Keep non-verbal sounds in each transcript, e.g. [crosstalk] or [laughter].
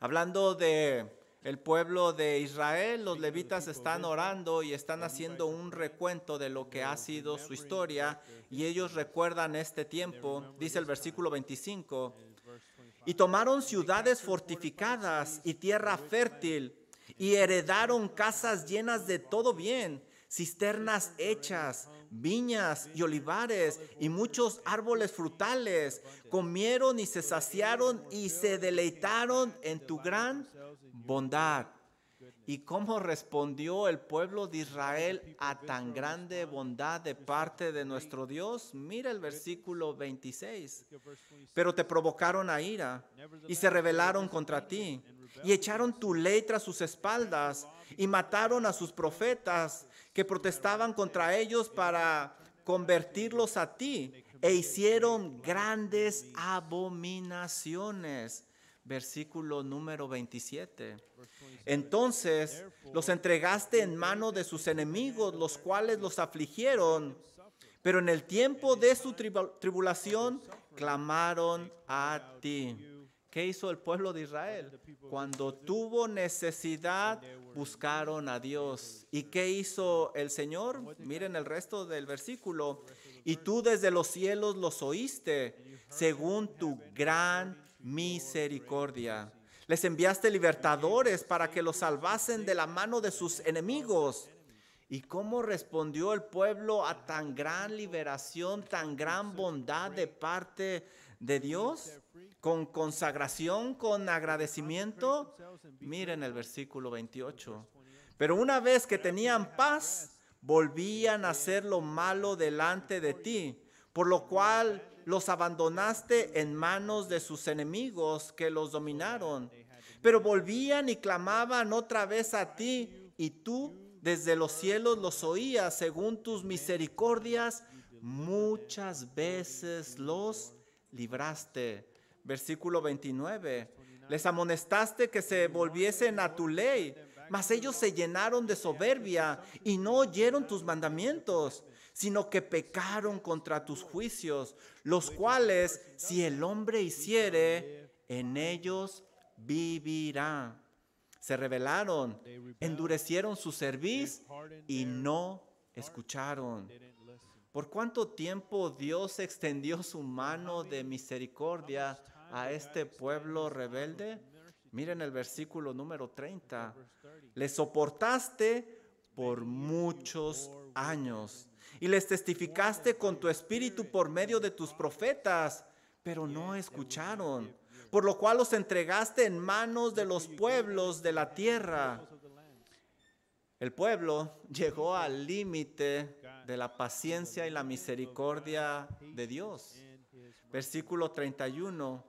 Hablando de el pueblo de Israel, los levitas están orando y están haciendo un recuento de lo que ha sido su historia y ellos recuerdan este tiempo, dice el versículo 25, y tomaron ciudades fortificadas y tierra fértil y heredaron casas llenas de todo bien, cisternas hechas, viñas y olivares y muchos árboles frutales. Comieron y se saciaron y se deleitaron en tu gran bondad. ¿Y cómo respondió el pueblo de Israel a tan grande bondad de parte de nuestro Dios? Mira el versículo 26. Pero te provocaron a ira y se rebelaron contra ti y echaron tu ley tras sus espaldas y mataron a sus profetas que protestaban contra ellos para convertirlos a ti e hicieron grandes abominaciones. Versículo número 27. Entonces los entregaste en mano de sus enemigos, los cuales los afligieron. Pero en el tiempo de su tribulación clamaron a ti. ¿Qué hizo el pueblo de Israel? Cuando tuvo necesidad, buscaron a Dios. ¿Y qué hizo el Señor? Miren el resto del versículo. Y tú desde los cielos los oíste, según tu gran misericordia. Les enviaste libertadores para que los salvasen de la mano de sus enemigos. ¿Y cómo respondió el pueblo a tan gran liberación, tan gran bondad de parte de Dios? Con consagración, con agradecimiento. Miren el versículo 28. Pero una vez que tenían paz, volvían a hacer lo malo delante de ti, por lo cual los abandonaste en manos de sus enemigos que los dominaron. Pero volvían y clamaban otra vez a ti, y tú desde los cielos los oías según tus misericordias, muchas veces los libraste. Versículo 29. Les amonestaste que se volviesen a tu ley, mas ellos se llenaron de soberbia y no oyeron tus mandamientos, sino que pecaron contra tus juicios, los cuales si el hombre hiciere, en ellos vivirá. Se rebelaron, endurecieron su cerviz y no escucharon. ¿Por cuánto tiempo Dios extendió su mano de misericordia a este pueblo rebelde? Miren el versículo número 30. Le soportaste por muchos años y les testificaste con tu espíritu por medio de tus profetas, pero no escucharon. Por lo cual los entregaste en manos de los pueblos de la tierra. El pueblo llegó al límite de la paciencia y la misericordia de Dios. Versículo 31.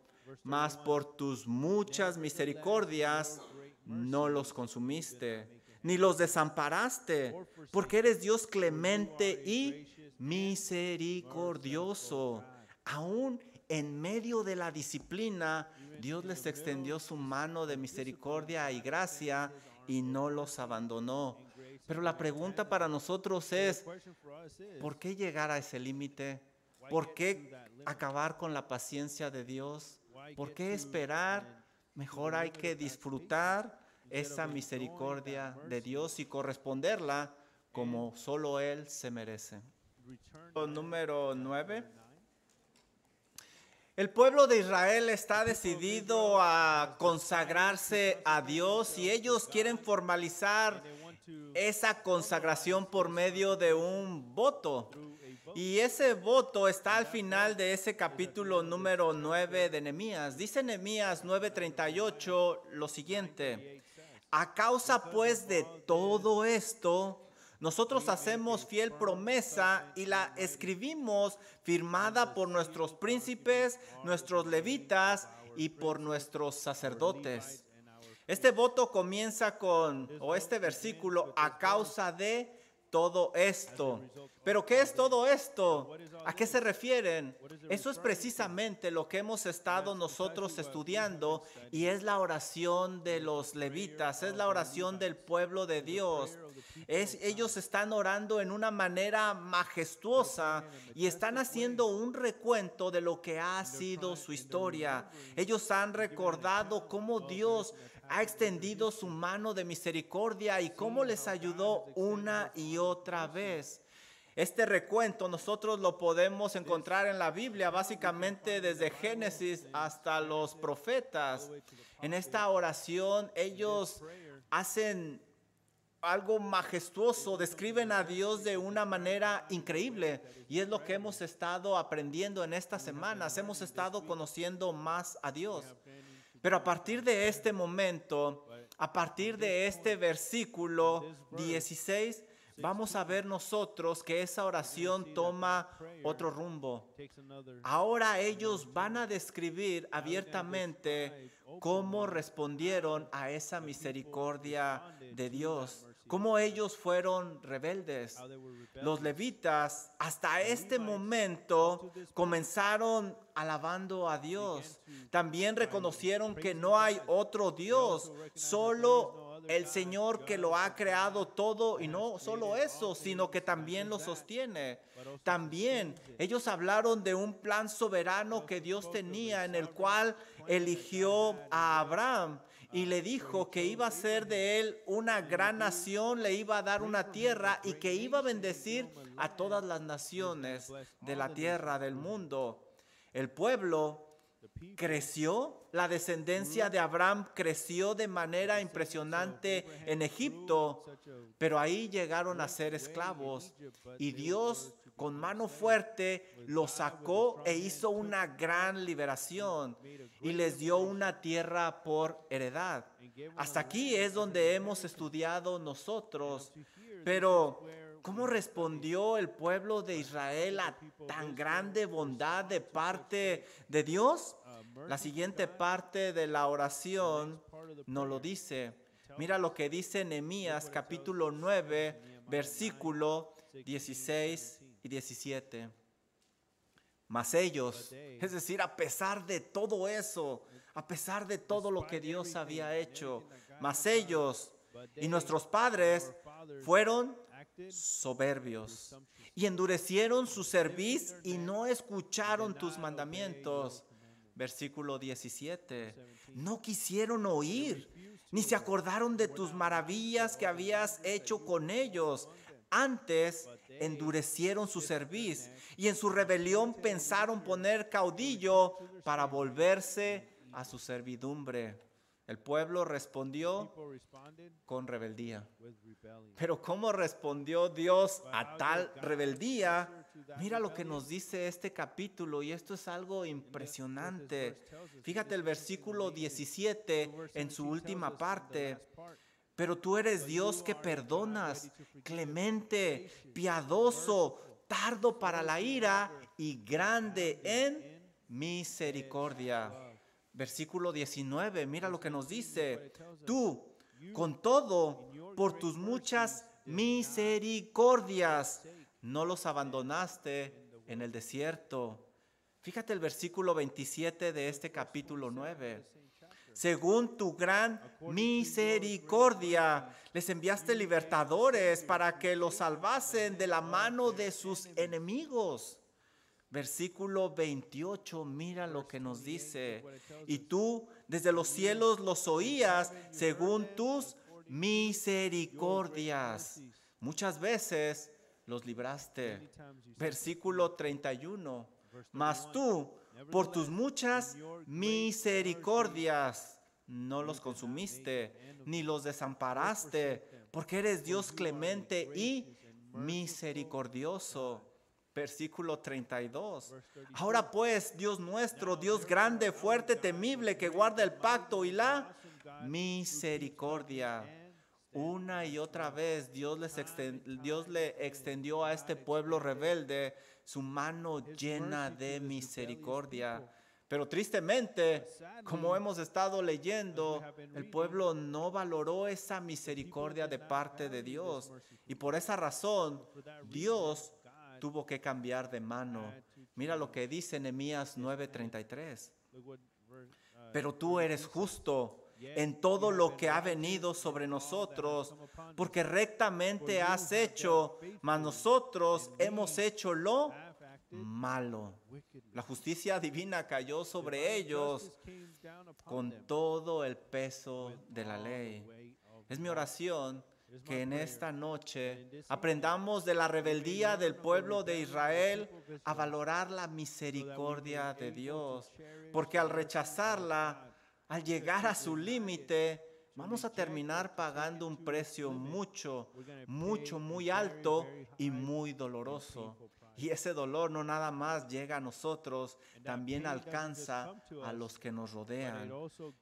Mas por tus muchas misericordias no los consumiste, ni los desamparaste, porque eres Dios clemente y misericordioso. Aún en medio de la disciplina, Dios les extendió su mano de misericordia y gracia y no los abandonó. Pero la pregunta para nosotros es, ¿por qué llegar a ese límite? ¿Por qué acabar con la paciencia de Dios? ¿Por qué esperar? Mejor hay que disfrutar esa misericordia de Dios y corresponderla como solo Él se merece. Número 9. El pueblo de Israel está decidido a consagrarse a Dios y ellos quieren formalizar esa consagración por medio de un voto. Y ese voto está al final de ese capítulo número 9 de Nehemías. Dice Nehemías 9:38 lo siguiente: A causa pues de todo esto, nosotros hacemos fiel promesa y la escribimos firmada por nuestros príncipes, nuestros levitas y por nuestros sacerdotes. Este voto comienza con, o este versículo, a causa de todo esto. Pero ¿qué es todo esto? ¿A qué se refieren? Eso es precisamente lo que hemos estado nosotros estudiando y es la oración de los levitas, es la oración del pueblo de Dios. Es, ellos están orando en una manera majestuosa y están haciendo un recuento de lo que ha sido su historia. Ellos han recordado cómo Dios ha extendido su mano de misericordia y cómo les ayudó una y otra vez. Este recuento nosotros lo podemos encontrar en la Biblia, básicamente desde Génesis hasta los profetas. En esta oración ellos hacen algo majestuoso, describen a Dios de una manera increíble y es lo que hemos estado aprendiendo en estas semanas. Hemos estado conociendo más a Dios. Pero a partir de este momento, a partir de este versículo 16, vamos a ver nosotros que esa oración toma otro rumbo. Ahora ellos van a describir abiertamente cómo respondieron a esa misericordia de Dios cómo ellos fueron rebeldes. Los levitas hasta este momento comenzaron alabando a Dios. También reconocieron que no hay otro Dios, solo el Señor que lo ha creado todo y no solo eso, sino que también lo sostiene. También ellos hablaron de un plan soberano que Dios tenía en el cual eligió a Abraham y le dijo que iba a ser de él una gran nación, le iba a dar una tierra y que iba a bendecir a todas las naciones de la tierra, del mundo. El pueblo creció, la descendencia de Abraham creció de manera impresionante en Egipto, pero ahí llegaron a ser esclavos y Dios con mano fuerte los sacó e hizo una gran liberación y les dio una tierra por heredad. Hasta aquí es donde hemos estudiado nosotros, pero ¿cómo respondió el pueblo de Israel a tan grande bondad de parte de Dios? La siguiente parte de la oración nos lo dice. Mira lo que dice Nehemías capítulo 9, versículo 16 y 17. Mas ellos, es decir, a pesar de todo eso, a pesar de todo lo que Dios había hecho, mas ellos y nuestros padres fueron soberbios y endurecieron su cerviz y no escucharon tus mandamientos. Versículo 17. No quisieron oír, ni se acordaron de tus maravillas que habías hecho con ellos. Antes endurecieron su cerviz y en su rebelión pensaron poner caudillo para volverse a su servidumbre. El pueblo respondió con rebeldía. Pero ¿cómo respondió Dios a tal rebeldía? Mira lo que nos dice este capítulo y esto es algo impresionante. Fíjate el versículo 17 en su última parte. Pero tú eres Dios que perdonas, clemente, piadoso, tardo para la ira y grande en misericordia. Versículo 19, mira lo que nos dice. Tú, con todo, por tus muchas misericordias, no los abandonaste en el desierto. Fíjate el versículo 27 de este capítulo 9 según tu gran misericordia. Les enviaste libertadores para que los salvasen de la mano de sus enemigos. Versículo 28, mira lo que nos dice. Y tú desde los cielos los oías según tus misericordias. Muchas veces los libraste. Versículo 31. Mas tú por tus muchas misericordias no los consumiste, ni los desamparaste, porque eres Dios clemente y misericordioso. Versículo 32. Ahora pues, Dios nuestro, Dios grande, fuerte, temible, que guarda el pacto y la misericordia. Una y otra vez Dios, les Dios le extendió a este pueblo rebelde su mano llena de misericordia. Pero tristemente, como hemos estado leyendo, el pueblo no valoró esa misericordia de parte de Dios. Y por esa razón, Dios tuvo que cambiar de mano. Mira lo que dice Nehemías 9:33. Pero tú eres justo en todo lo que ha venido sobre nosotros, porque rectamente has hecho, mas nosotros hemos hecho lo malo. La justicia divina cayó sobre ellos con todo el peso de la ley. Es mi oración que en esta noche aprendamos de la rebeldía del pueblo de Israel a valorar la misericordia de Dios, porque al rechazarla, al llegar a su límite, vamos a terminar pagando un precio mucho, mucho, muy alto y muy doloroso. Y ese dolor no nada más llega a nosotros, también alcanza a los que nos rodean.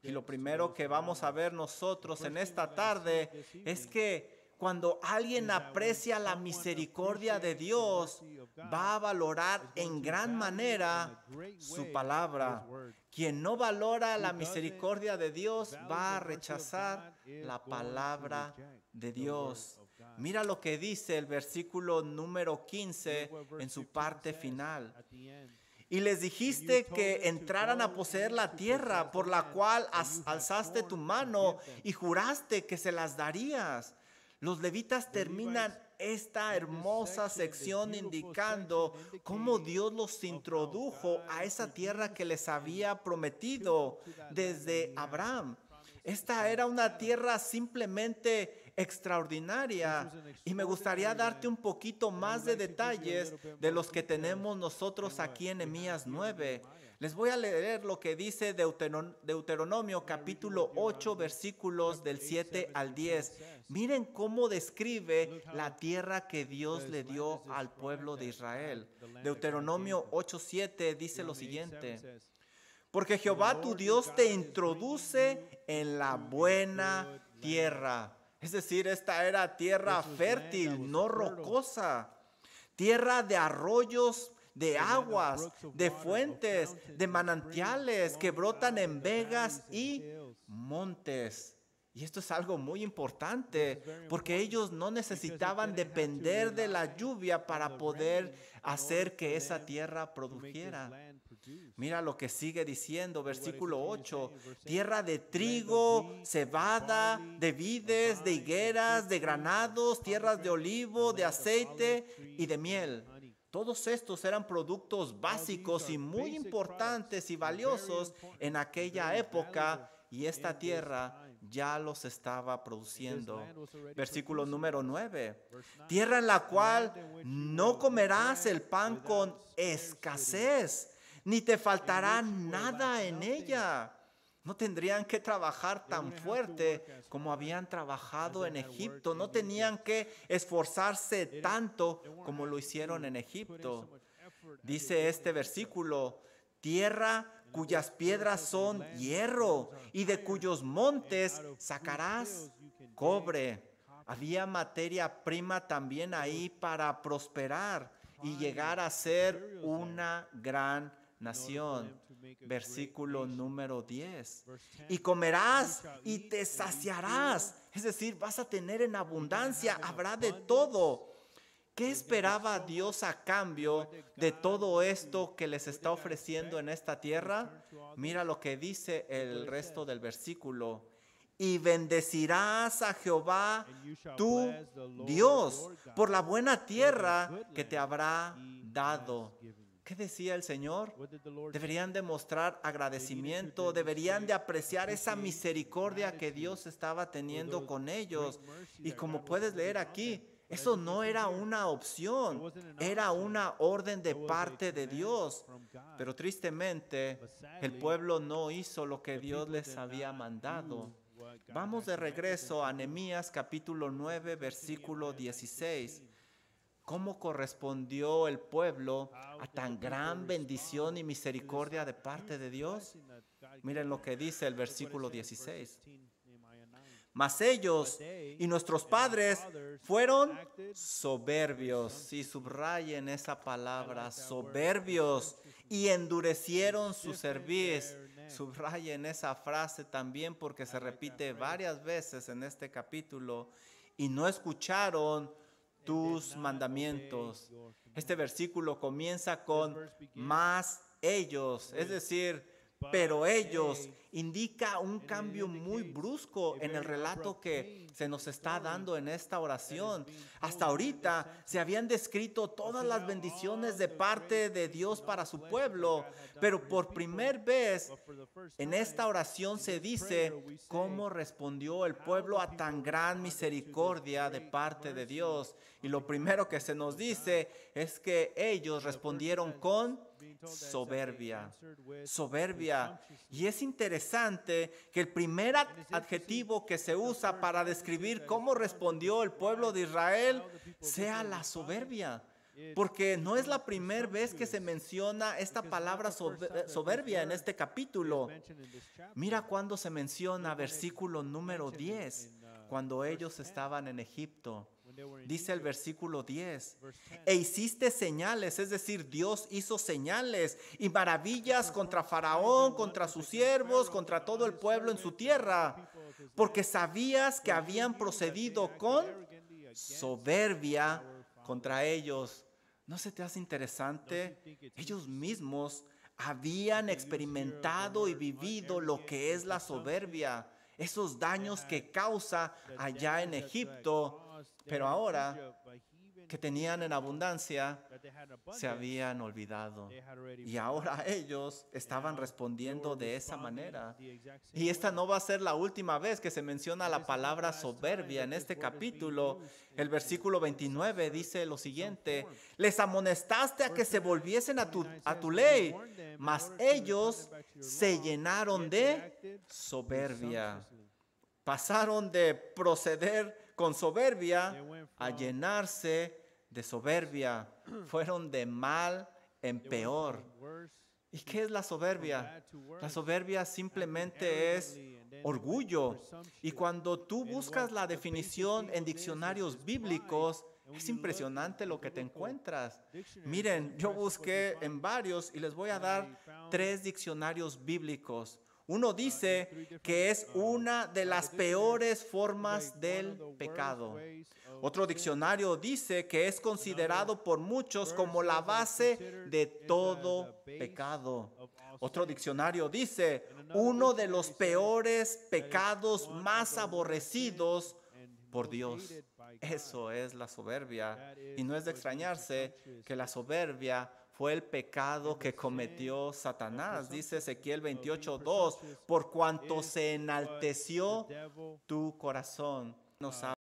Y lo primero que vamos a ver nosotros en esta tarde es que cuando alguien aprecia la misericordia de Dios, va a valorar en gran manera su palabra. Quien no valora la misericordia de Dios va a rechazar la palabra de Dios. Mira lo que dice el versículo número 15 en su parte final. Y les dijiste que entraran a poseer la tierra por la cual alzaste tu mano y juraste que se las darías. Los levitas terminan esta hermosa sección indicando cómo Dios los introdujo a esa tierra que les había prometido desde Abraham. Esta era una tierra simplemente extraordinaria y me gustaría darte un poquito más de detalles de los que tenemos nosotros aquí en Emías 9. Les voy a leer lo que dice Deuteronomio capítulo 8 versículos del 7 al 10. Miren cómo describe la tierra que Dios le dio al pueblo de Israel. Deuteronomio 8:7 dice lo siguiente. Porque Jehová tu Dios te introduce en la buena tierra es decir, esta era tierra fértil, no rocosa, tierra de arroyos, de aguas, de fuentes, de manantiales que brotan en vegas y montes. Y esto es algo muy importante porque ellos no necesitaban depender de la lluvia para poder hacer que esa tierra produjera. Mira lo que sigue diciendo, versículo 8, tierra de trigo, cebada, de vides, de higueras, de granados, tierras de olivo, de aceite y de miel. Todos estos eran productos básicos y muy importantes y valiosos en aquella época y esta tierra ya los estaba produciendo. Versículo número 9. Tierra en la cual no comerás el pan con escasez ni te faltará nada en ella. No tendrían que trabajar tan fuerte como habían trabajado en Egipto. No tenían que esforzarse tanto como lo hicieron en Egipto. Dice este versículo, tierra cuyas piedras son hierro y de cuyos montes sacarás cobre. Había materia prima también ahí para prosperar y llegar a ser una gran nación. Versículo número 10. Y comerás y te saciarás. Es decir, vas a tener en abundancia, habrá de todo. ¿Qué esperaba Dios a cambio de todo esto que les está ofreciendo en esta tierra? Mira lo que dice el resto del versículo. Y bendecirás a Jehová tu Dios por la buena tierra que te habrá dado. ¿Qué decía el Señor? Deberían demostrar agradecimiento, deberían de apreciar esa misericordia que Dios estaba teniendo con ellos. Y como puedes leer aquí, eso no era una opción, era una orden de parte de Dios. Pero tristemente, el pueblo no hizo lo que Dios les había mandado. Vamos de regreso a Nehemías capítulo 9, versículo 16 cómo correspondió el pueblo a tan gran bendición y misericordia de parte de Dios. Miren lo que dice el versículo 16. Mas ellos y nuestros padres fueron soberbios. Si subrayen esa palabra, soberbios y endurecieron su cerviz. Subrayen esa frase también porque se repite varias veces en este capítulo. Y no escucharon tus mandamientos. Este versículo comienza con más ellos, es decir, pero ellos indica un cambio muy brusco en el relato que se nos está dando en esta oración. Hasta ahorita se habían descrito todas las bendiciones de parte de Dios para su pueblo, pero por primera vez en esta oración se dice cómo respondió el pueblo a tan gran misericordia de parte de Dios. Y lo primero que se nos dice es que ellos respondieron con soberbia. Soberbia. Y es interesante que el primer adjetivo que se usa para describir cómo respondió el pueblo de Israel sea la soberbia. Porque no es la primera vez que se menciona esta palabra soberbia en este capítulo. Mira cuando se menciona versículo número 10, cuando ellos estaban en Egipto. Dice el versículo 10, e hiciste señales, es decir, Dios hizo señales y maravillas contra Faraón, contra sus siervos, contra todo el pueblo en su tierra, porque sabías que habían procedido con soberbia contra ellos. ¿No se te hace interesante? Ellos mismos habían experimentado y vivido lo que es la soberbia, esos daños que causa allá en Egipto pero ahora que tenían en abundancia, se habían olvidado. Y ahora ellos estaban respondiendo de esa manera. Y esta no va a ser la última vez que se menciona la palabra soberbia en este capítulo. El versículo 29 dice lo siguiente, les amonestaste a que se volviesen a tu, a tu ley, mas ellos se llenaron de soberbia. Pasaron de proceder con soberbia a llenarse de soberbia. [clears throat] Fueron de mal en peor. ¿Y qué es la soberbia? La soberbia simplemente es orgullo. Y cuando tú buscas la definición en diccionarios bíblicos, es impresionante lo que te encuentras. Miren, yo busqué en varios y les voy a dar tres diccionarios bíblicos. Uno dice que es una de las peores formas del pecado. Otro diccionario dice que es considerado por muchos como la base de todo pecado. Otro diccionario dice uno de los peores pecados más aborrecidos por Dios. Eso es la soberbia. Y no es de extrañarse que la soberbia fue el pecado que cometió Satanás. Dice Ezequiel 28:2, por cuanto se enalteció tu corazón. No sabe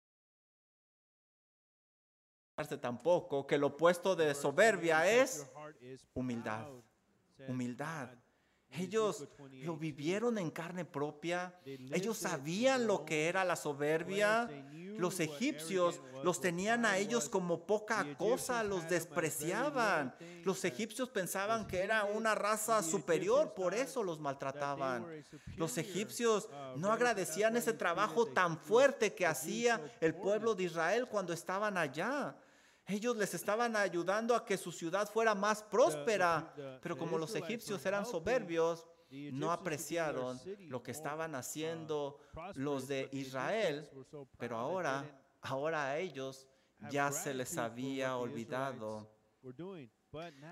tampoco que lo opuesto de soberbia es humildad. Humildad. Ellos lo vivieron en carne propia. Ellos sabían lo que era la soberbia. Los egipcios los tenían a ellos como poca cosa, los despreciaban. Los egipcios pensaban que era una raza superior, por eso los maltrataban. Los egipcios no agradecían ese trabajo tan fuerte que hacía el pueblo de Israel cuando estaban allá. Ellos les estaban ayudando a que su ciudad fuera más próspera, pero como los egipcios eran soberbios, no apreciaron lo que estaban haciendo los de Israel, pero ahora, ahora a ellos ya se les había olvidado.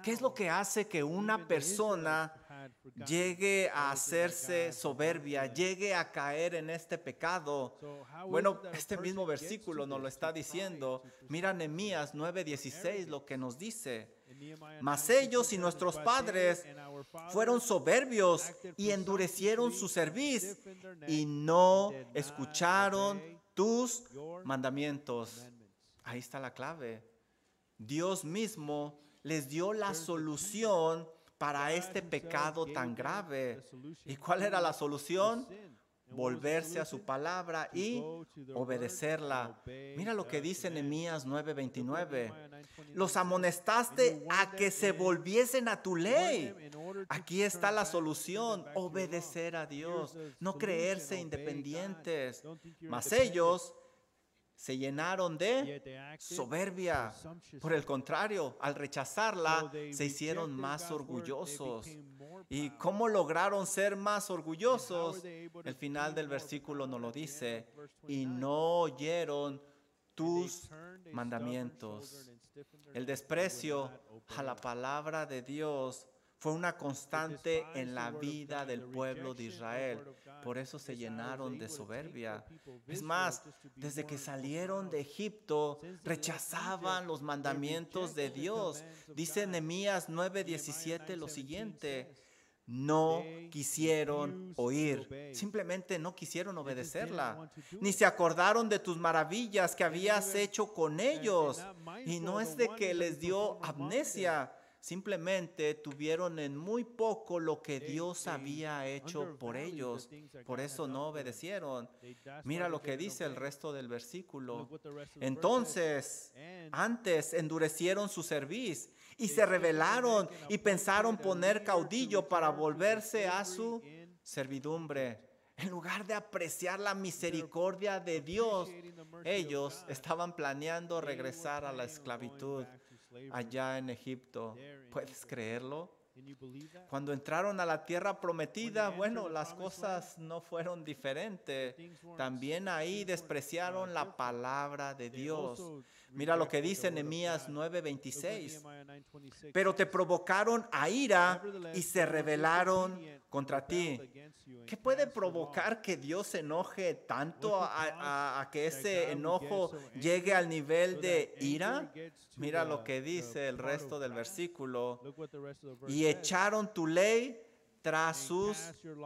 ¿Qué es lo que hace que una persona llegue a hacerse soberbia, llegue a caer en este pecado? Bueno, este mismo versículo nos lo está diciendo. Mira Nehemías 9:16 lo que nos dice. Mas ellos y nuestros padres fueron soberbios y endurecieron su cerviz y no escucharon tus mandamientos. Ahí está la clave. Dios mismo les dio la solución para este pecado tan grave. ¿Y cuál era la solución? Volverse a su palabra y obedecerla. Mira lo que dice Nehemías 9:29. Los amonestaste a que se volviesen a tu ley. Aquí está la solución, obedecer a Dios, no creerse independientes. Mas ellos se llenaron de soberbia. Por el contrario, al rechazarla, se hicieron más orgullosos. ¿Y cómo lograron ser más orgullosos? El final del versículo nos lo dice. Y no oyeron tus mandamientos. El desprecio a la palabra de Dios fue una constante en la vida del pueblo de Israel. Por eso se llenaron de soberbia. Es más, desde que salieron de Egipto, rechazaban los mandamientos de Dios. Dice Nehemías 9:17 lo siguiente. No quisieron oír, simplemente no quisieron obedecerla, ni se acordaron de tus maravillas que habías hecho con ellos. Y no es de que les dio amnesia, Simplemente tuvieron en muy poco lo que Dios había hecho por ellos. Por eso no obedecieron. Mira lo que dice el resto del versículo. Entonces, antes endurecieron su cerviz y se rebelaron y pensaron poner caudillo para volverse a su servidumbre. En lugar de apreciar la misericordia de Dios, ellos estaban planeando regresar a la esclavitud allá en Egipto. ¿Puedes creerlo? Cuando entraron a la tierra prometida, bueno, las cosas no fueron diferentes. También ahí despreciaron la palabra de Dios. Mira lo que dice Nehemías 9:26. Pero te provocaron a ira y se rebelaron contra ti. ¿Qué puede provocar que Dios se enoje tanto a, que ese enojo llegue al nivel de ira? Mira lo que dice el resto del versículo. Y echaron tu ley tras sus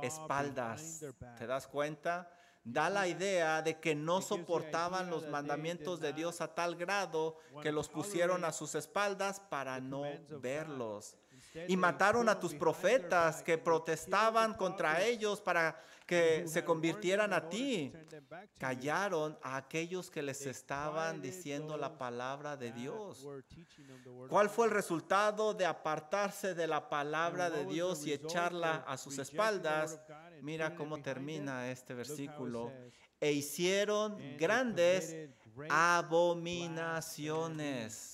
espaldas. ¿Te das cuenta? Da la idea de que no soportaban los mandamientos de Dios a tal grado que los pusieron a sus espaldas para no verlos. Y mataron a tus profetas que protestaban contra ellos para que se convirtieran a ti. Callaron a aquellos que les estaban diciendo la palabra de Dios. ¿Cuál fue el resultado de apartarse de la palabra de Dios y echarla a sus espaldas? Mira cómo termina este versículo. E hicieron grandes abominaciones.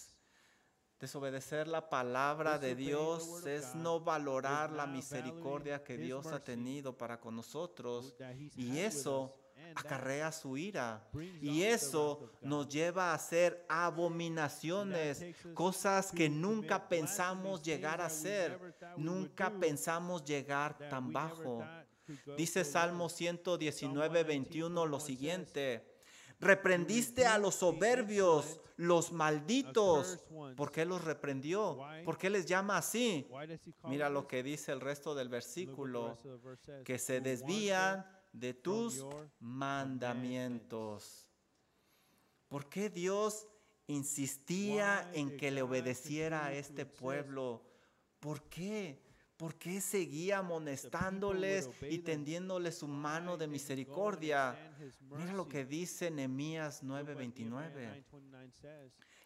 Desobedecer la palabra de Dios es no valorar la misericordia que Dios ha tenido para con nosotros. Y eso acarrea su ira. Y eso nos lleva a hacer abominaciones, cosas que nunca pensamos llegar a hacer. Nunca pensamos llegar tan bajo. Dice Salmo 119, 21 lo siguiente. Reprendiste a los soberbios, los malditos. ¿Por qué los reprendió? ¿Por qué les llama así? Mira lo que dice el resto del versículo. Que se desvían de tus mandamientos. ¿Por qué Dios insistía en que le obedeciera a este pueblo? ¿Por qué? ¿Por qué seguía amonestándoles y tendiéndoles su mano de misericordia? Mira lo que dice Nehemías 9:29.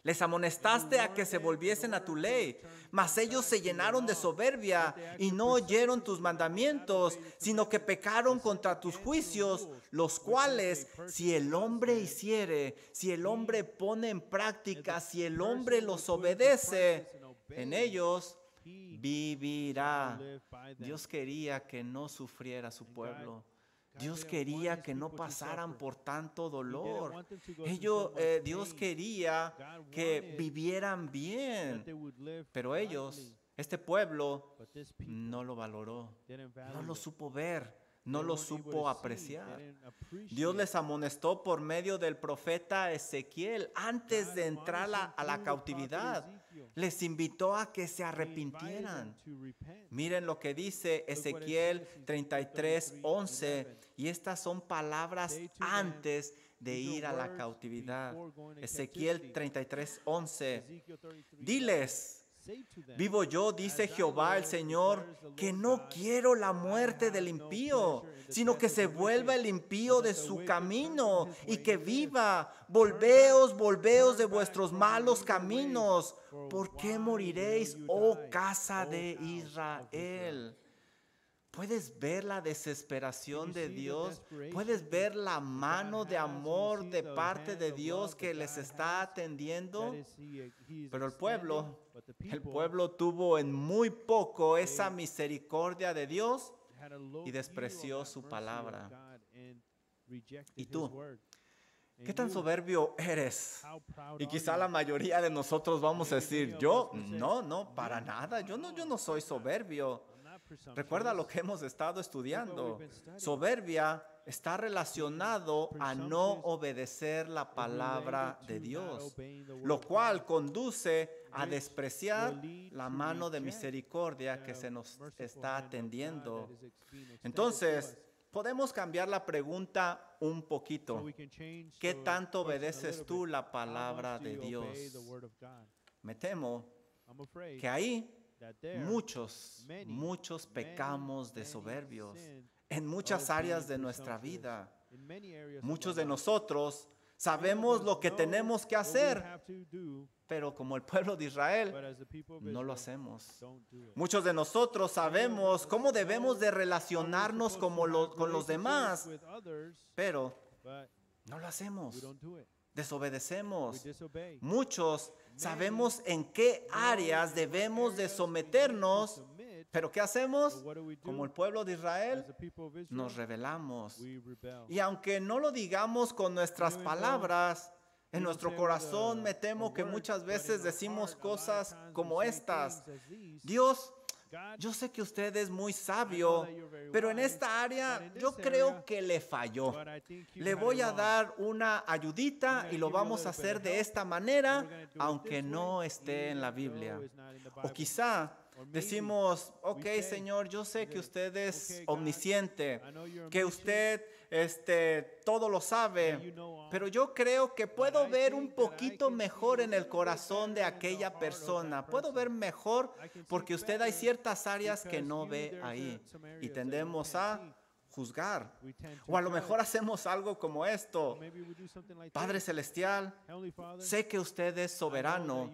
Les amonestaste a que se volviesen a tu ley, mas ellos se llenaron de soberbia y no oyeron tus mandamientos, sino que pecaron contra tus juicios, los cuales si el hombre hiciere, si el hombre pone en práctica, si el hombre los obedece, en ellos vivirá. Dios quería que no sufriera su pueblo. Dios quería que no pasaran por tanto dolor. Ellos, eh, Dios quería que vivieran bien, pero ellos, este pueblo, no lo valoró, no lo supo ver no lo supo apreciar. Dios les amonestó por medio del profeta Ezequiel antes de entrar a la cautividad. Les invitó a que se arrepintieran. Miren lo que dice Ezequiel 33, 11. Y estas son palabras antes de ir a la cautividad. Ezequiel 33, 11. Diles, Vivo yo, dice Jehová el Señor, que no quiero la muerte del impío, sino que se vuelva el impío de su camino y que viva. Volveos, volveos de vuestros malos caminos. ¿Por qué moriréis, oh casa de Israel? Puedes ver la desesperación de Dios, puedes ver la mano de amor de parte de Dios que les está atendiendo. Pero el pueblo, el pueblo tuvo en muy poco esa misericordia de Dios y despreció su palabra. ¿Y tú? ¿Qué tan soberbio eres? Y quizá la mayoría de nosotros vamos a decir, yo no, no, para nada, yo no, yo no soy soberbio. Recuerda lo que hemos estado estudiando. Soberbia está relacionado a no obedecer la palabra de Dios, lo cual conduce a despreciar la mano de misericordia que se nos está atendiendo. Entonces, podemos cambiar la pregunta un poquito. ¿Qué tanto obedeces tú la palabra de Dios? Me temo que ahí muchos, muchos pecamos de soberbios en muchas áreas de nuestra vida. Muchos de nosotros sabemos lo que tenemos que hacer, pero como el pueblo de Israel no lo hacemos. Muchos de nosotros sabemos cómo debemos de relacionarnos como con los demás, pero no lo hacemos. Desobedecemos. Muchos sabemos en qué áreas debemos de someternos, pero ¿qué hacemos? Como el pueblo de Israel, nos rebelamos. Y aunque no lo digamos con nuestras palabras, en nuestro corazón me temo que muchas veces decimos cosas como estas. Dios yo sé que usted es muy sabio, pero en esta área yo creo que le falló. Le voy a dar una ayudita y lo vamos a hacer de esta manera, aunque no esté en la Biblia. O quizá decimos, ok Señor, yo sé que usted es omnisciente, que usted este, todo lo sabe, pero yo creo que puedo ver un poquito mejor en el corazón de aquella persona. Puedo ver mejor porque usted hay ciertas áreas que no ve ahí y tendemos a juzgar. O a lo mejor hacemos algo como esto. Padre Celestial, sé que usted es soberano,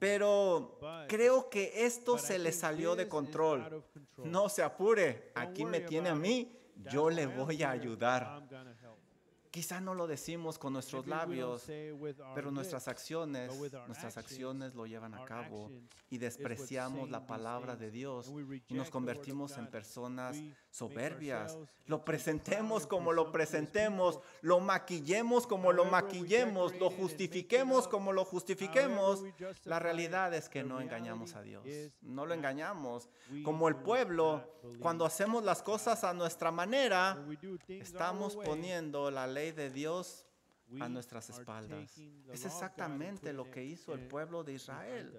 pero creo que esto se le salió de control. No se apure, aquí me tiene a mí, yo le voy a ayudar. Quizá no lo decimos con nuestros labios, pero nuestras acciones, nuestras acciones lo llevan a cabo y despreciamos la palabra de Dios y nos convertimos en personas soberbias. Lo presentemos como lo presentemos, lo maquillemos como lo maquillemos, lo justifiquemos como lo justifiquemos. La realidad es que no engañamos a Dios, no lo engañamos. Como el pueblo, cuando hacemos las cosas a nuestra manera, estamos poniendo la ley de Dios a nuestras espaldas. Es exactamente lo que hizo el pueblo de Israel.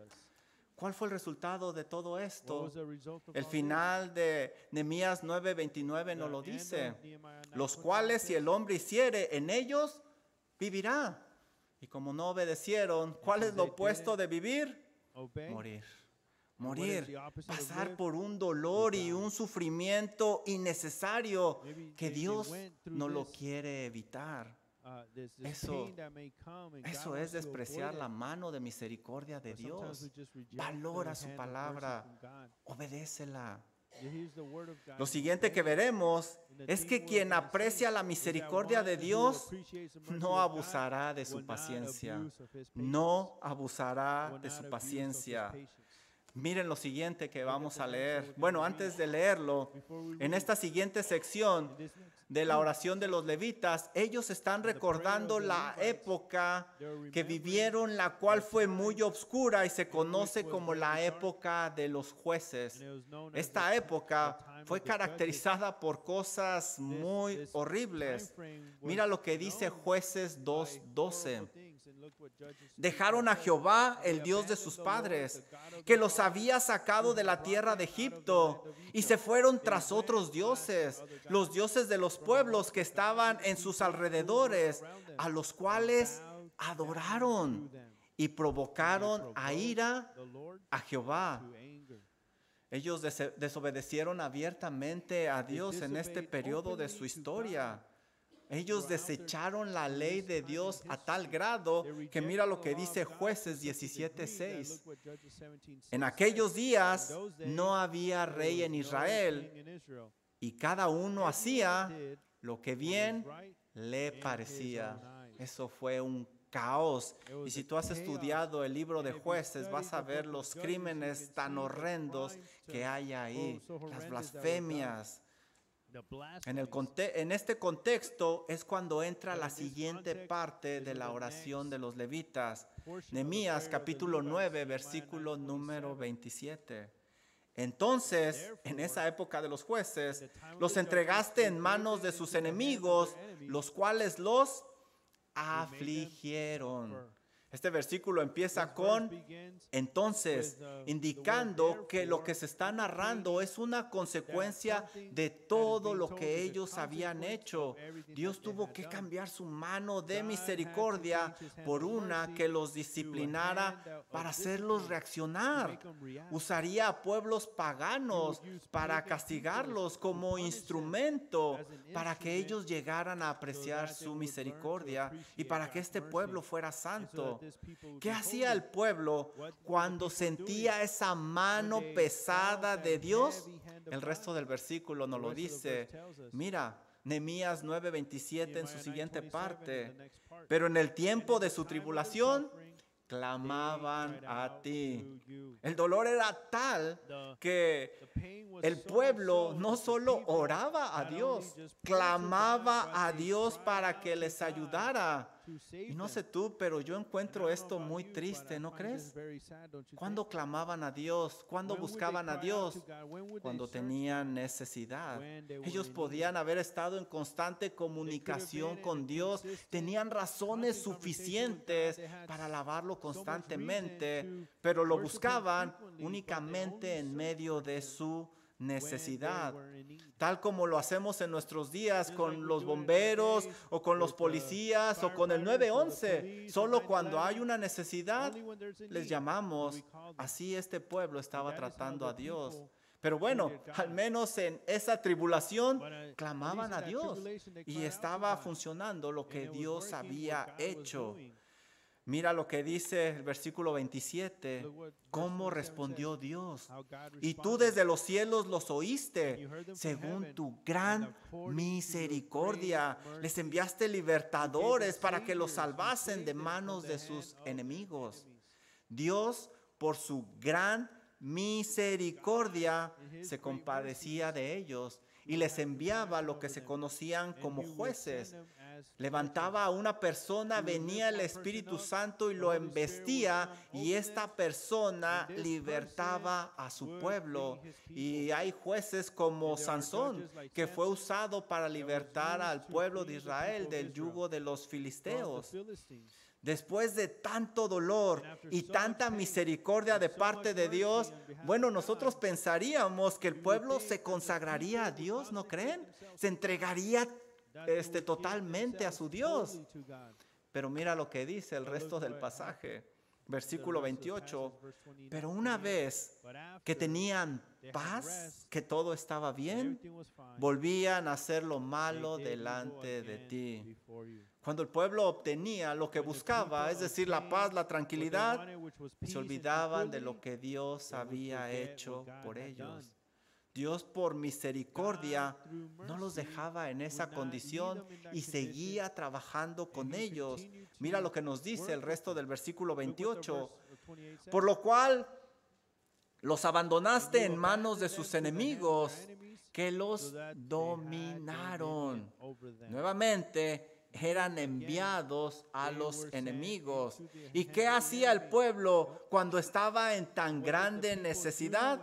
¿Cuál fue el resultado de todo esto? El final de Nehemías 9:29 nos lo dice. Los cuales si el hombre hiciere en ellos, vivirá. Y como no obedecieron, ¿cuál es lo opuesto de vivir? Morir. Morir, pasar por un dolor y un sufrimiento innecesario que Dios no lo quiere evitar. Uh, eso, eso es despreciar la mano de misericordia de Dios. Valora su palabra, obedécela. Lo siguiente que veremos es que quien aprecia la misericordia de Dios no abusará de su paciencia. No abusará de su paciencia. Miren lo siguiente que vamos a leer. Bueno, antes de leerlo, en esta siguiente sección de la oración de los levitas, ellos están recordando la época que vivieron, la cual fue muy oscura y se conoce como la época de los jueces. Esta época fue caracterizada por cosas muy horribles. Mira lo que dice jueces 2.12. Dejaron a Jehová, el Dios de sus padres, que los había sacado de la tierra de Egipto, y se fueron tras otros dioses, los dioses de los pueblos que estaban en sus alrededores, a los cuales adoraron y provocaron a ira a Jehová. Ellos desobedecieron abiertamente a Dios en este periodo de su historia. Ellos desecharon la ley de Dios a tal grado que mira lo que dice jueces 17.6. En aquellos días no había rey en Israel y cada uno hacía lo que bien le parecía. Eso fue un caos. Y si tú has estudiado el libro de jueces, vas a ver los crímenes tan horrendos que hay ahí, las blasfemias. En, el en este contexto es cuando entra la siguiente parte de la oración de los levitas. Nehemías capítulo 9, versículo número 27. Entonces, en esa época de los jueces, los entregaste en manos de sus enemigos, los cuales los afligieron. Este versículo empieza con entonces, indicando que lo que se está narrando es una consecuencia de todo lo que ellos habían hecho. Dios tuvo que cambiar su mano de misericordia por una que los disciplinara para hacerlos reaccionar. Usaría a pueblos paganos para castigarlos como instrumento para que ellos llegaran a apreciar su misericordia y para que este pueblo fuera santo. ¿Qué hacía el pueblo cuando sentía esa mano pesada de Dios? El resto del versículo nos lo dice. Mira, Nehemías 9:27 en su siguiente parte. Pero en el tiempo de su tribulación, clamaban a ti. El dolor era tal que el pueblo no solo oraba a Dios, clamaba a Dios para que les ayudara. Y no sé tú, pero yo encuentro esto muy triste, ¿no crees? Cuando clamaban a Dios, cuando buscaban a Dios, cuando tenían necesidad. Ellos podían haber estado en constante comunicación con Dios, tenían razones suficientes para alabarlo constantemente, pero lo buscaban únicamente en medio de su necesidad, tal como lo hacemos en nuestros días con los bomberos o con los policías o con el 911. Solo cuando hay una necesidad les llamamos. Así este pueblo estaba tratando a Dios. Pero bueno, al menos en esa tribulación clamaban a Dios y estaba funcionando lo que Dios había hecho. Mira lo que dice el versículo 27, cómo respondió Dios. Y tú desde los cielos los oíste, según tu gran misericordia. Les enviaste libertadores para que los salvasen de manos de sus enemigos. Dios, por su gran misericordia, se compadecía de ellos y les enviaba lo que se conocían como jueces Levantaba a una persona, venía el Espíritu Santo y lo embestía y esta persona libertaba a su pueblo. Y hay jueces como Sansón, que fue usado para libertar al pueblo de Israel del yugo de los filisteos. Después de tanto dolor y tanta misericordia de parte de Dios, bueno, nosotros pensaríamos que el pueblo se consagraría a Dios, ¿no creen? Se entregaría este, totalmente a su Dios. Pero mira lo que dice el resto del pasaje, versículo 28. Pero una vez que tenían paz, que todo estaba bien, volvían a hacer lo malo delante de ti. Cuando el pueblo obtenía lo que buscaba, es decir, la paz, la tranquilidad, se olvidaban de lo que Dios había hecho por ellos. Dios por misericordia no los dejaba en esa condición y seguía trabajando con ellos. Mira lo que nos dice el resto del versículo 28. Por lo cual los abandonaste en manos de sus enemigos que los dominaron. Nuevamente eran enviados a los enemigos. ¿Y qué hacía el pueblo cuando estaba en tan grande necesidad?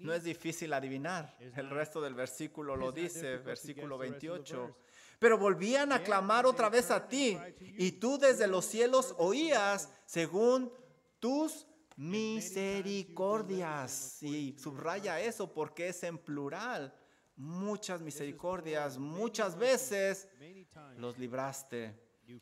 No es difícil adivinar. El resto del versículo lo dice, versículo 28. Pero volvían a clamar otra vez a ti, y tú desde los cielos oías según tus misericordias. Y subraya eso porque es en plural. Muchas misericordias, muchas veces los libraste.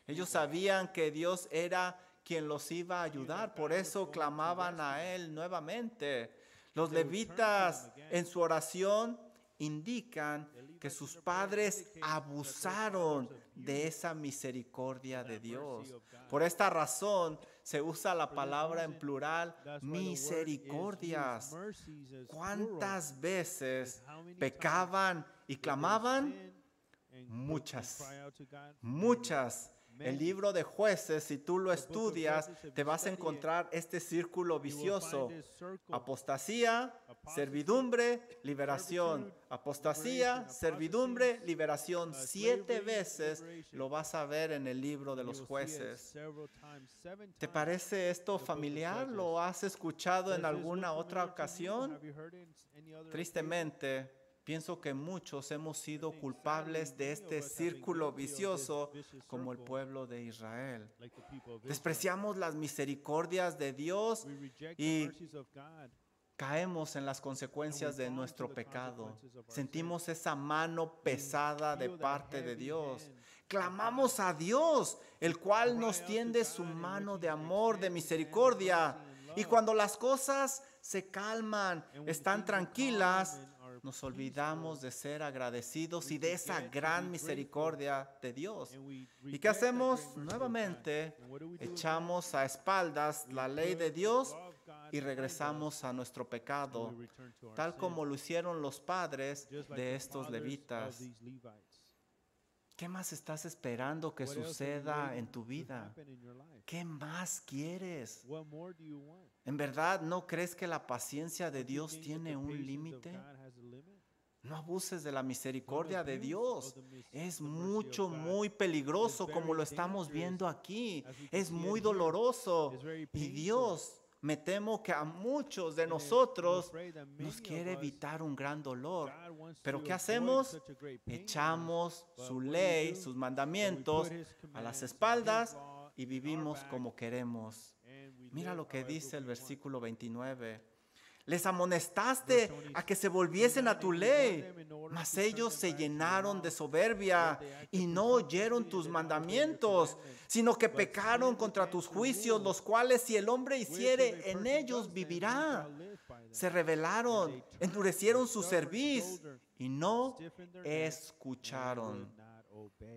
Ellos sabían que Dios era quien los iba a ayudar, por eso clamaban a Él nuevamente. Los levitas en su oración indican que sus padres abusaron de esa misericordia de Dios. Por esta razón se usa la palabra en plural, misericordias. ¿Cuántas veces pecaban y clamaban? Muchas, muchas el libro de jueces, si tú lo estudias, te vas a encontrar este círculo vicioso. Apostasía, servidumbre, liberación. Apostasía, servidumbre, liberación. Siete veces lo vas a ver en el libro de los jueces. ¿Te parece esto familiar? ¿Lo has escuchado en alguna otra ocasión? Tristemente, Pienso que muchos hemos sido culpables de este círculo vicioso como el pueblo de Israel. Despreciamos las misericordias de Dios y caemos en las consecuencias de nuestro pecado. Sentimos esa mano pesada de parte de Dios. Clamamos a Dios, el cual nos tiende su mano de amor, de misericordia. Y cuando las cosas se calman, están tranquilas, nos olvidamos de ser agradecidos y de esa gran misericordia de Dios. ¿Y qué hacemos? Nuevamente echamos a espaldas la ley de Dios y regresamos a nuestro pecado, tal como lo hicieron los padres de estos levitas. ¿Qué más estás esperando que suceda en tu vida? ¿Qué más quieres? ¿En verdad no crees que la paciencia de Dios tiene un límite? No abuses de la misericordia de Dios. Es mucho, muy peligroso como lo estamos viendo aquí. Es muy doloroso. Y Dios me temo que a muchos de nosotros nos quiere evitar un gran dolor. Pero ¿qué hacemos? Echamos su ley, sus mandamientos a las espaldas y vivimos como queremos. Mira lo que dice el versículo 29. Les amonestaste a que se volviesen a tu ley, mas ellos se llenaron de soberbia y no oyeron tus mandamientos, sino que pecaron contra tus juicios, los cuales si el hombre hiciere en ellos vivirá. Se rebelaron, endurecieron su cerviz y no escucharon.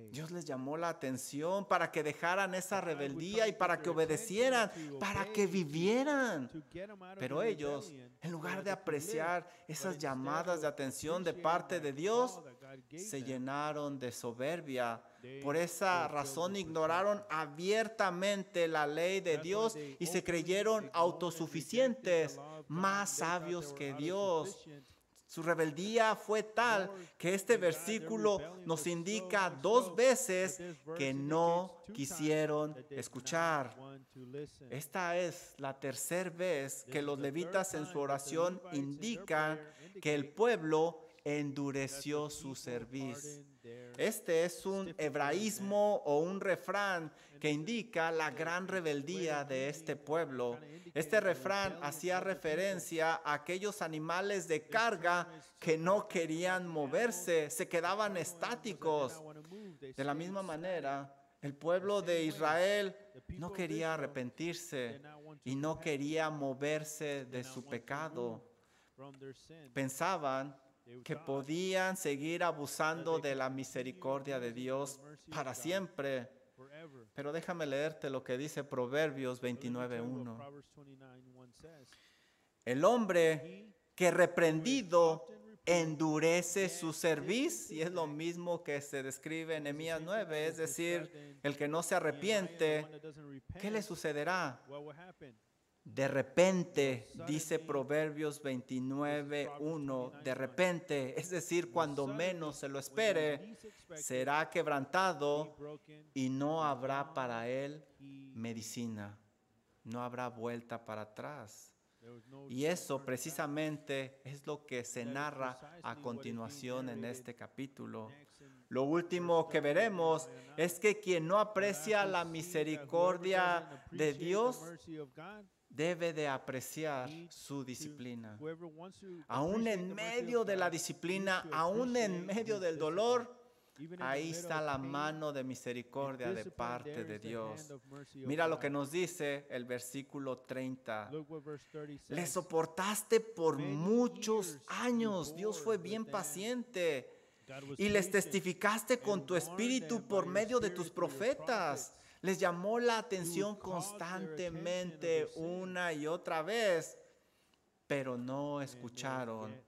Dios les llamó la atención para que dejaran esa rebeldía y para que obedecieran, para que vivieran. Pero ellos, en lugar de apreciar esas llamadas de atención de parte de Dios, se llenaron de soberbia. Por esa razón ignoraron abiertamente la ley de Dios y se creyeron autosuficientes, más sabios que Dios. Su rebeldía fue tal que este versículo nos indica dos veces que no quisieron escuchar. Esta es la tercera vez que los levitas en su oración indican que el pueblo endureció su servicio. Este es un hebraísmo o un refrán que indica la gran rebeldía de este pueblo. Este refrán hacía referencia a aquellos animales de carga que no querían moverse, se quedaban estáticos. De la misma manera, el pueblo de Israel no quería arrepentirse y no quería moverse de su pecado. Pensaban que podían seguir abusando de la misericordia de Dios para siempre. Pero déjame leerte lo que dice Proverbios 29.1. El hombre que reprendido endurece su servicio, y es lo mismo que se describe en Nehemías 9, es decir, el que no se arrepiente, ¿qué le sucederá? De repente, dice Proverbios 29, 1, de repente, [laughs] es decir, cuando menos se lo espere, será quebrantado y no habrá para él medicina, no habrá vuelta para atrás. Y eso precisamente es lo que se narra a continuación en este capítulo. Lo último que veremos es que quien no aprecia la misericordia de Dios debe de apreciar su disciplina. Aún en medio de la disciplina, aún en medio del dolor, ahí está la mano de misericordia de parte de Dios. Mira lo que nos dice el versículo 30. Le soportaste por muchos años. Dios fue bien paciente. y les testificaste con tu espíritu por medio de tus profetas. Les llamó la atención constantemente una y otra vez, pero no escucharon.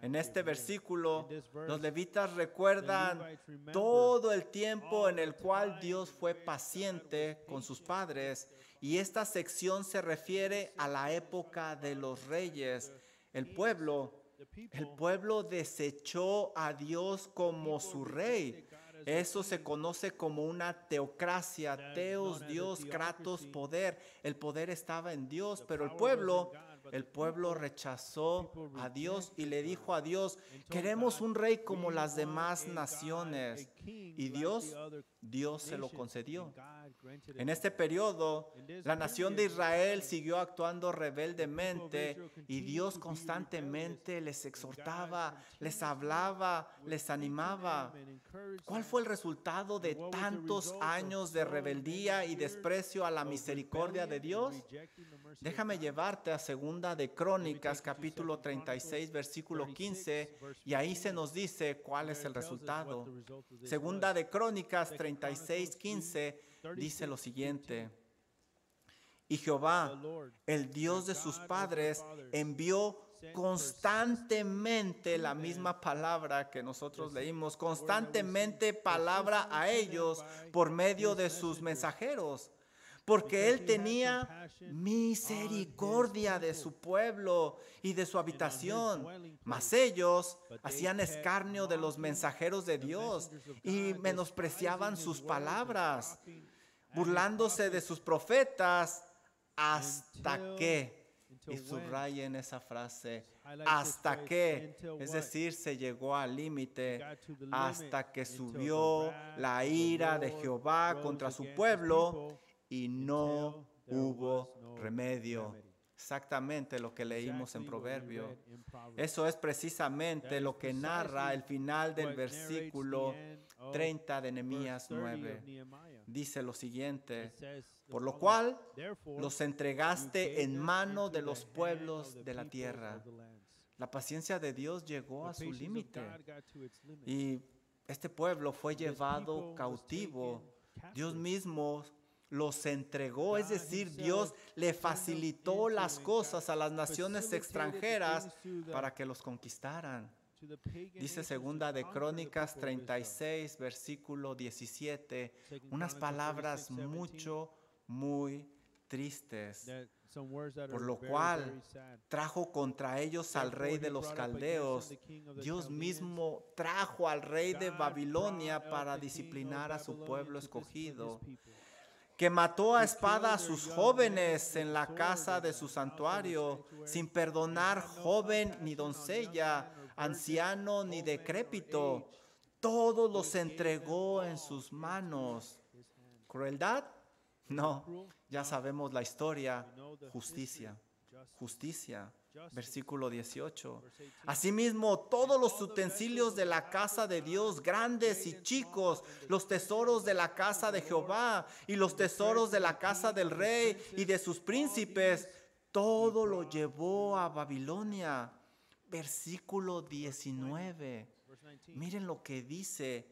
En este versículo, los levitas recuerdan todo el tiempo en el cual Dios fue paciente con sus padres y esta sección se refiere a la época de los reyes. El pueblo, el pueblo desechó a Dios como su rey. Eso se conoce como una teocracia, teos, Dios, kratos, poder. El poder estaba en Dios, pero el pueblo el pueblo rechazó a Dios y le dijo a Dios, queremos un rey como las demás naciones. Y Dios, Dios se lo concedió. En este periodo, la nación de Israel siguió actuando rebeldemente y Dios constantemente les exhortaba, les hablaba, les animaba. ¿Cuál fue el resultado de tantos años de rebeldía y desprecio a la misericordia de Dios? Déjame llevarte a segunda de Crónicas capítulo 36 versículo 15 y ahí se nos dice cuál es el resultado. Segunda de Crónicas 36 15 dice lo siguiente. Y Jehová, el Dios de sus padres, envió constantemente la misma palabra que nosotros leímos, constantemente palabra a ellos por medio de sus mensajeros porque él tenía misericordia de su pueblo y de su habitación. Mas ellos hacían escarnio de los mensajeros de Dios y menospreciaban sus palabras, burlándose de sus profetas hasta que, y subrayen esa frase, hasta que, es decir, se llegó al límite, hasta que subió la ira de Jehová contra su pueblo y no hubo remedio. Exactamente lo que leímos en Proverbio. Eso es precisamente lo que narra el final del versículo 30 de Nehemías 9. Dice lo siguiente, por lo cual los entregaste en mano de los pueblos de la tierra. La paciencia de Dios llegó a su límite y este pueblo fue llevado cautivo. Dios mismo los entregó, es decir, Dios le facilitó las cosas a las naciones extranjeras para que los conquistaran. Dice segunda de Crónicas 36, versículo 17, unas palabras mucho, muy tristes, por lo cual trajo contra ellos al rey de los caldeos. Dios mismo trajo al rey de Babilonia para disciplinar a su pueblo escogido que mató a espada a sus jóvenes en la casa de su santuario, sin perdonar joven ni doncella, anciano ni decrépito. Todos los entregó en sus manos. ¿Crueldad? No, ya sabemos la historia. Justicia, justicia. Versículo 18. Asimismo, todos los utensilios de la casa de Dios, grandes y chicos, los tesoros de la casa de Jehová y los tesoros de la casa del rey y de sus príncipes, todo lo llevó a Babilonia. Versículo 19. Miren lo que dice.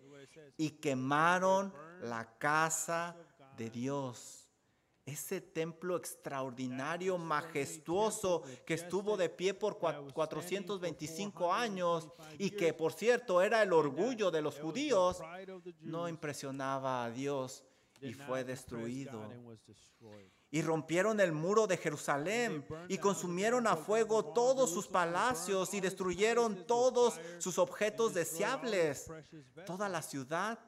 Y quemaron la casa de Dios ese templo extraordinario, majestuoso, que estuvo de pie por 425 años y que, por cierto, era el orgullo de los judíos, no impresionaba a Dios y fue destruido. Y rompieron el muro de Jerusalén y consumieron a fuego todos sus palacios y destruyeron todos sus objetos deseables. Toda la ciudad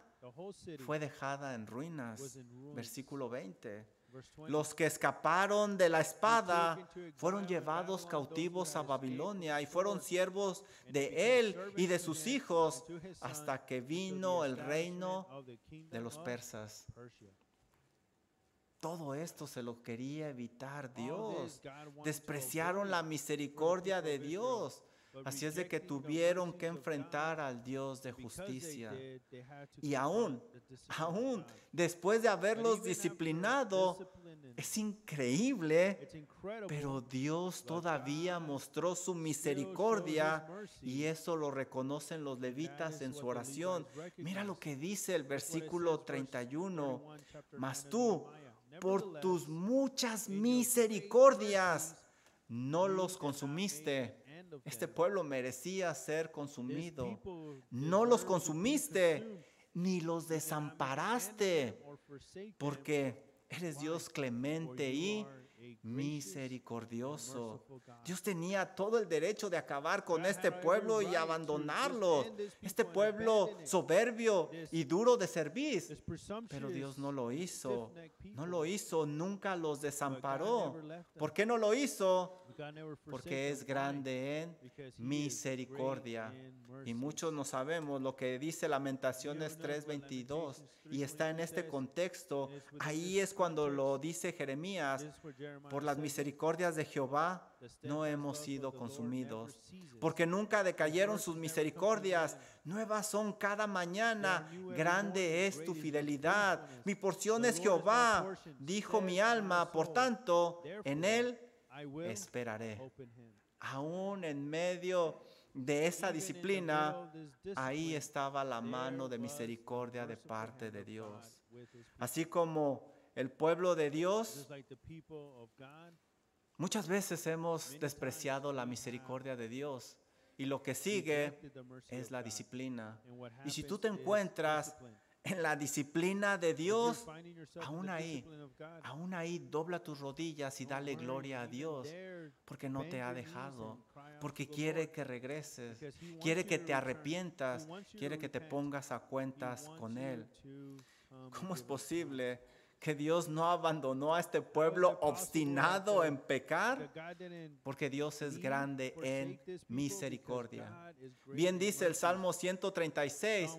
fue dejada en ruinas. Versículo 20. Los que escaparon de la espada fueron llevados cautivos a Babilonia y fueron siervos de él y de sus hijos hasta que vino el reino de los persas. Todo esto se lo quería evitar Dios. Despreciaron la misericordia de Dios. Así es de que tuvieron que enfrentar al Dios de justicia. Y aún, aún después de haberlos disciplinado, es increíble, pero Dios todavía mostró su misericordia y eso lo reconocen los levitas en su oración. Mira lo que dice el versículo 31. Mas tú, por tus muchas misericordias, no los consumiste este pueblo merecía ser consumido. No los consumiste ni los desamparaste, porque eres Dios clemente y misericordioso. Dios tenía todo el derecho de acabar con este pueblo y abandonarlo. Este pueblo soberbio y duro de servir. Pero Dios no lo hizo. No lo hizo, nunca los desamparó. ¿Por qué no lo hizo? Porque es grande en misericordia. Y muchos no sabemos lo que dice Lamentaciones 3:22 y está en este contexto. Ahí es cuando lo dice Jeremías por las misericordias de Jehová no hemos sido consumidos, porque nunca decayeron sus misericordias. Nuevas son cada mañana. Grande es tu fidelidad. Mi porción es Jehová, dijo mi alma. Por tanto, en él esperaré. Aún en medio de esa disciplina, ahí estaba la mano de misericordia de parte de Dios. Así como el pueblo de Dios, muchas veces hemos despreciado la misericordia de Dios y lo que sigue es la disciplina. Y si tú te encuentras en la disciplina de Dios, aún ahí, aún ahí dobla tus rodillas y dale gloria a Dios, porque no te ha dejado, porque quiere que regreses, quiere que te arrepientas, quiere que te pongas a cuentas con Él. ¿Cómo es posible que Dios no abandonó a este pueblo obstinado en pecar, porque Dios es grande en misericordia. Bien dice el Salmo 136,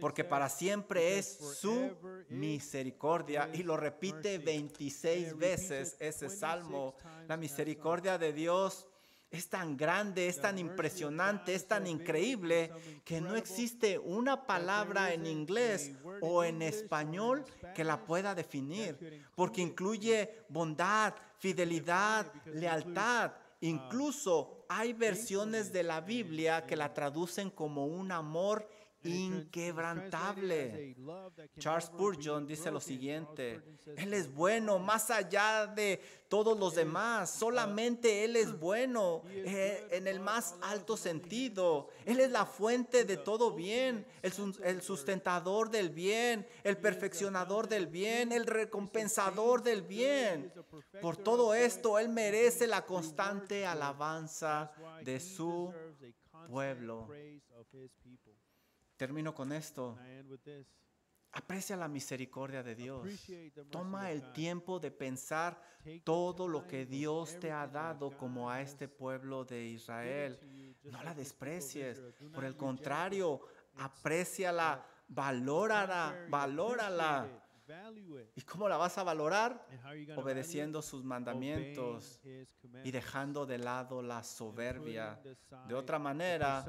porque para siempre es su misericordia, y lo repite 26 veces ese Salmo, la misericordia de Dios es tan grande, es tan impresionante, es tan increíble que no existe una palabra en inglés o en español que la pueda definir, porque incluye bondad, fidelidad, lealtad. Incluso hay versiones de la Biblia que la traducen como un amor inquebrantable. Charles Spurgeon dice lo siguiente, Él es bueno más allá de todos los demás, solamente Él es bueno eh, en el más alto sentido. Él es la fuente de todo bien, el sustentador del bien, el perfeccionador del bien, el recompensador del bien. Por todo esto, Él merece la constante alabanza de su pueblo. Termino con esto. Aprecia la misericordia de Dios. Toma el tiempo de pensar todo lo que Dios te ha dado como a este pueblo de Israel. No la desprecies. Por el contrario, apréciala, valórala, valórala. ¿Y cómo la vas a valorar? Obedeciendo sus mandamientos y dejando de lado la soberbia. De otra manera,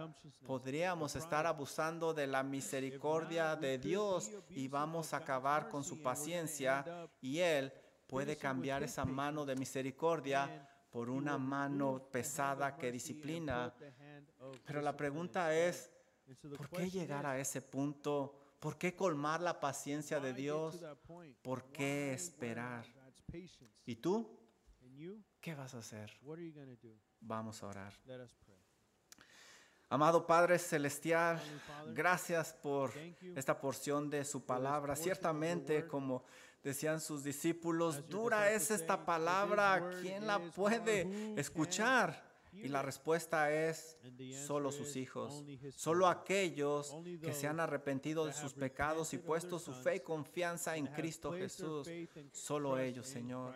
podríamos estar abusando de la misericordia de Dios y vamos a acabar con su paciencia y Él puede cambiar esa mano de misericordia por una mano pesada que disciplina. Pero la pregunta es, ¿por qué llegar a ese punto? ¿Por qué colmar la paciencia de Dios? ¿Por qué esperar? ¿Y tú? ¿Qué vas a hacer? Vamos a orar. Amado Padre Celestial, gracias por esta porción de su palabra. Ciertamente, como decían sus discípulos, dura es esta palabra, ¿quién la puede escuchar? Y la respuesta es solo sus hijos, solo aquellos que se han arrepentido de sus pecados y puesto su fe y confianza en Cristo Jesús, solo ellos, Señor.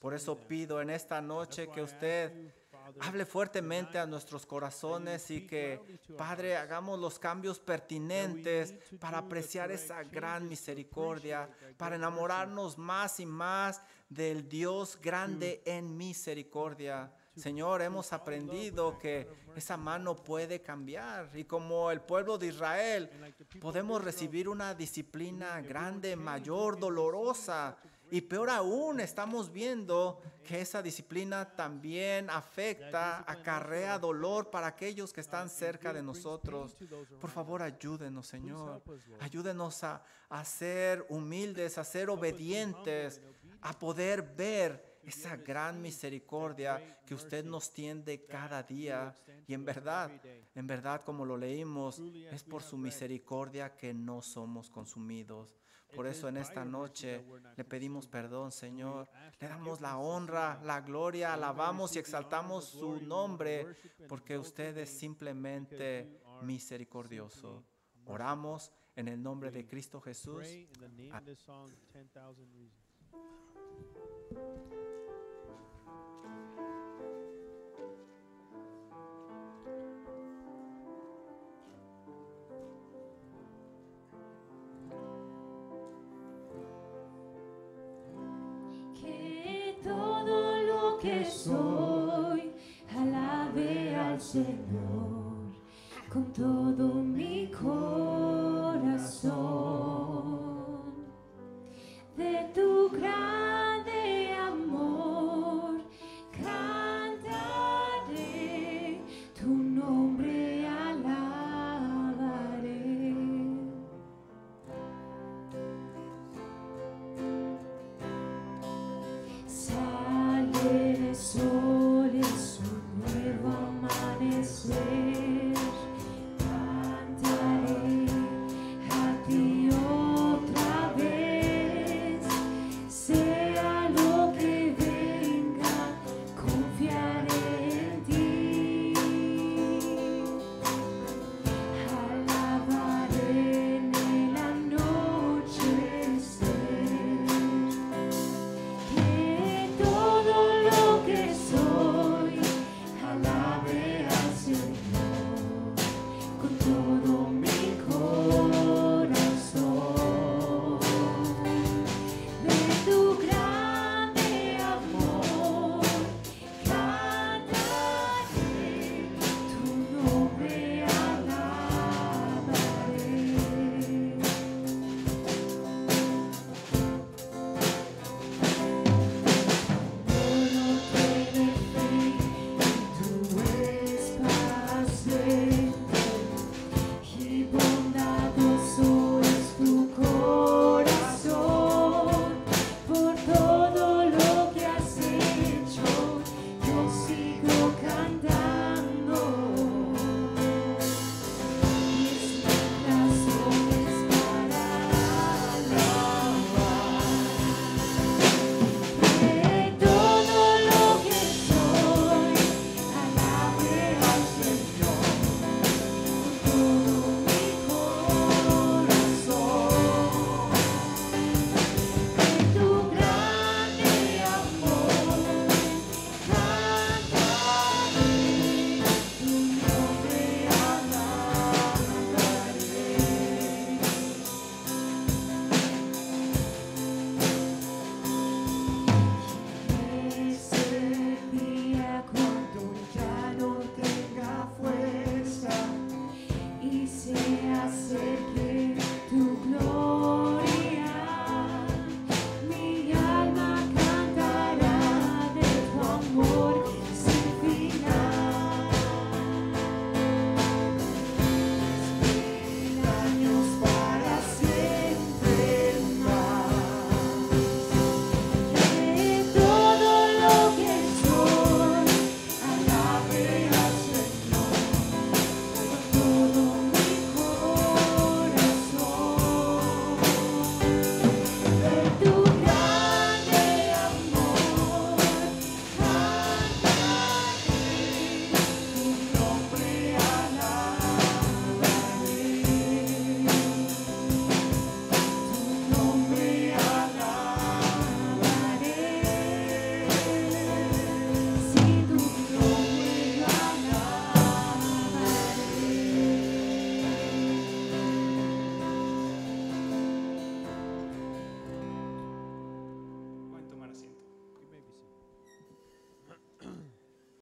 Por eso pido en esta noche que usted hable fuertemente a nuestros corazones y que, Padre, hagamos los cambios pertinentes para apreciar esa gran misericordia, para enamorarnos más y más del Dios grande en misericordia. Señor, hemos aprendido que esa mano puede cambiar. Y como el pueblo de Israel podemos recibir una disciplina grande, mayor, dolorosa. Y peor aún, estamos viendo que esa disciplina también afecta, acarrea dolor para aquellos que están cerca de nosotros. Por favor, ayúdenos, Señor. Ayúdenos a, a ser humildes, a ser obedientes, a poder ver esa gran misericordia que usted nos tiende cada día. Y en verdad, en verdad, como lo leímos, es por su misericordia que no somos consumidos. Por eso en esta noche le pedimos perdón, Señor. Le damos la honra, la gloria, alabamos y exaltamos su nombre, porque usted es simplemente misericordioso. Oramos en el nombre de Cristo Jesús. Soy, alabe al Señor con todo mi corazón. soul.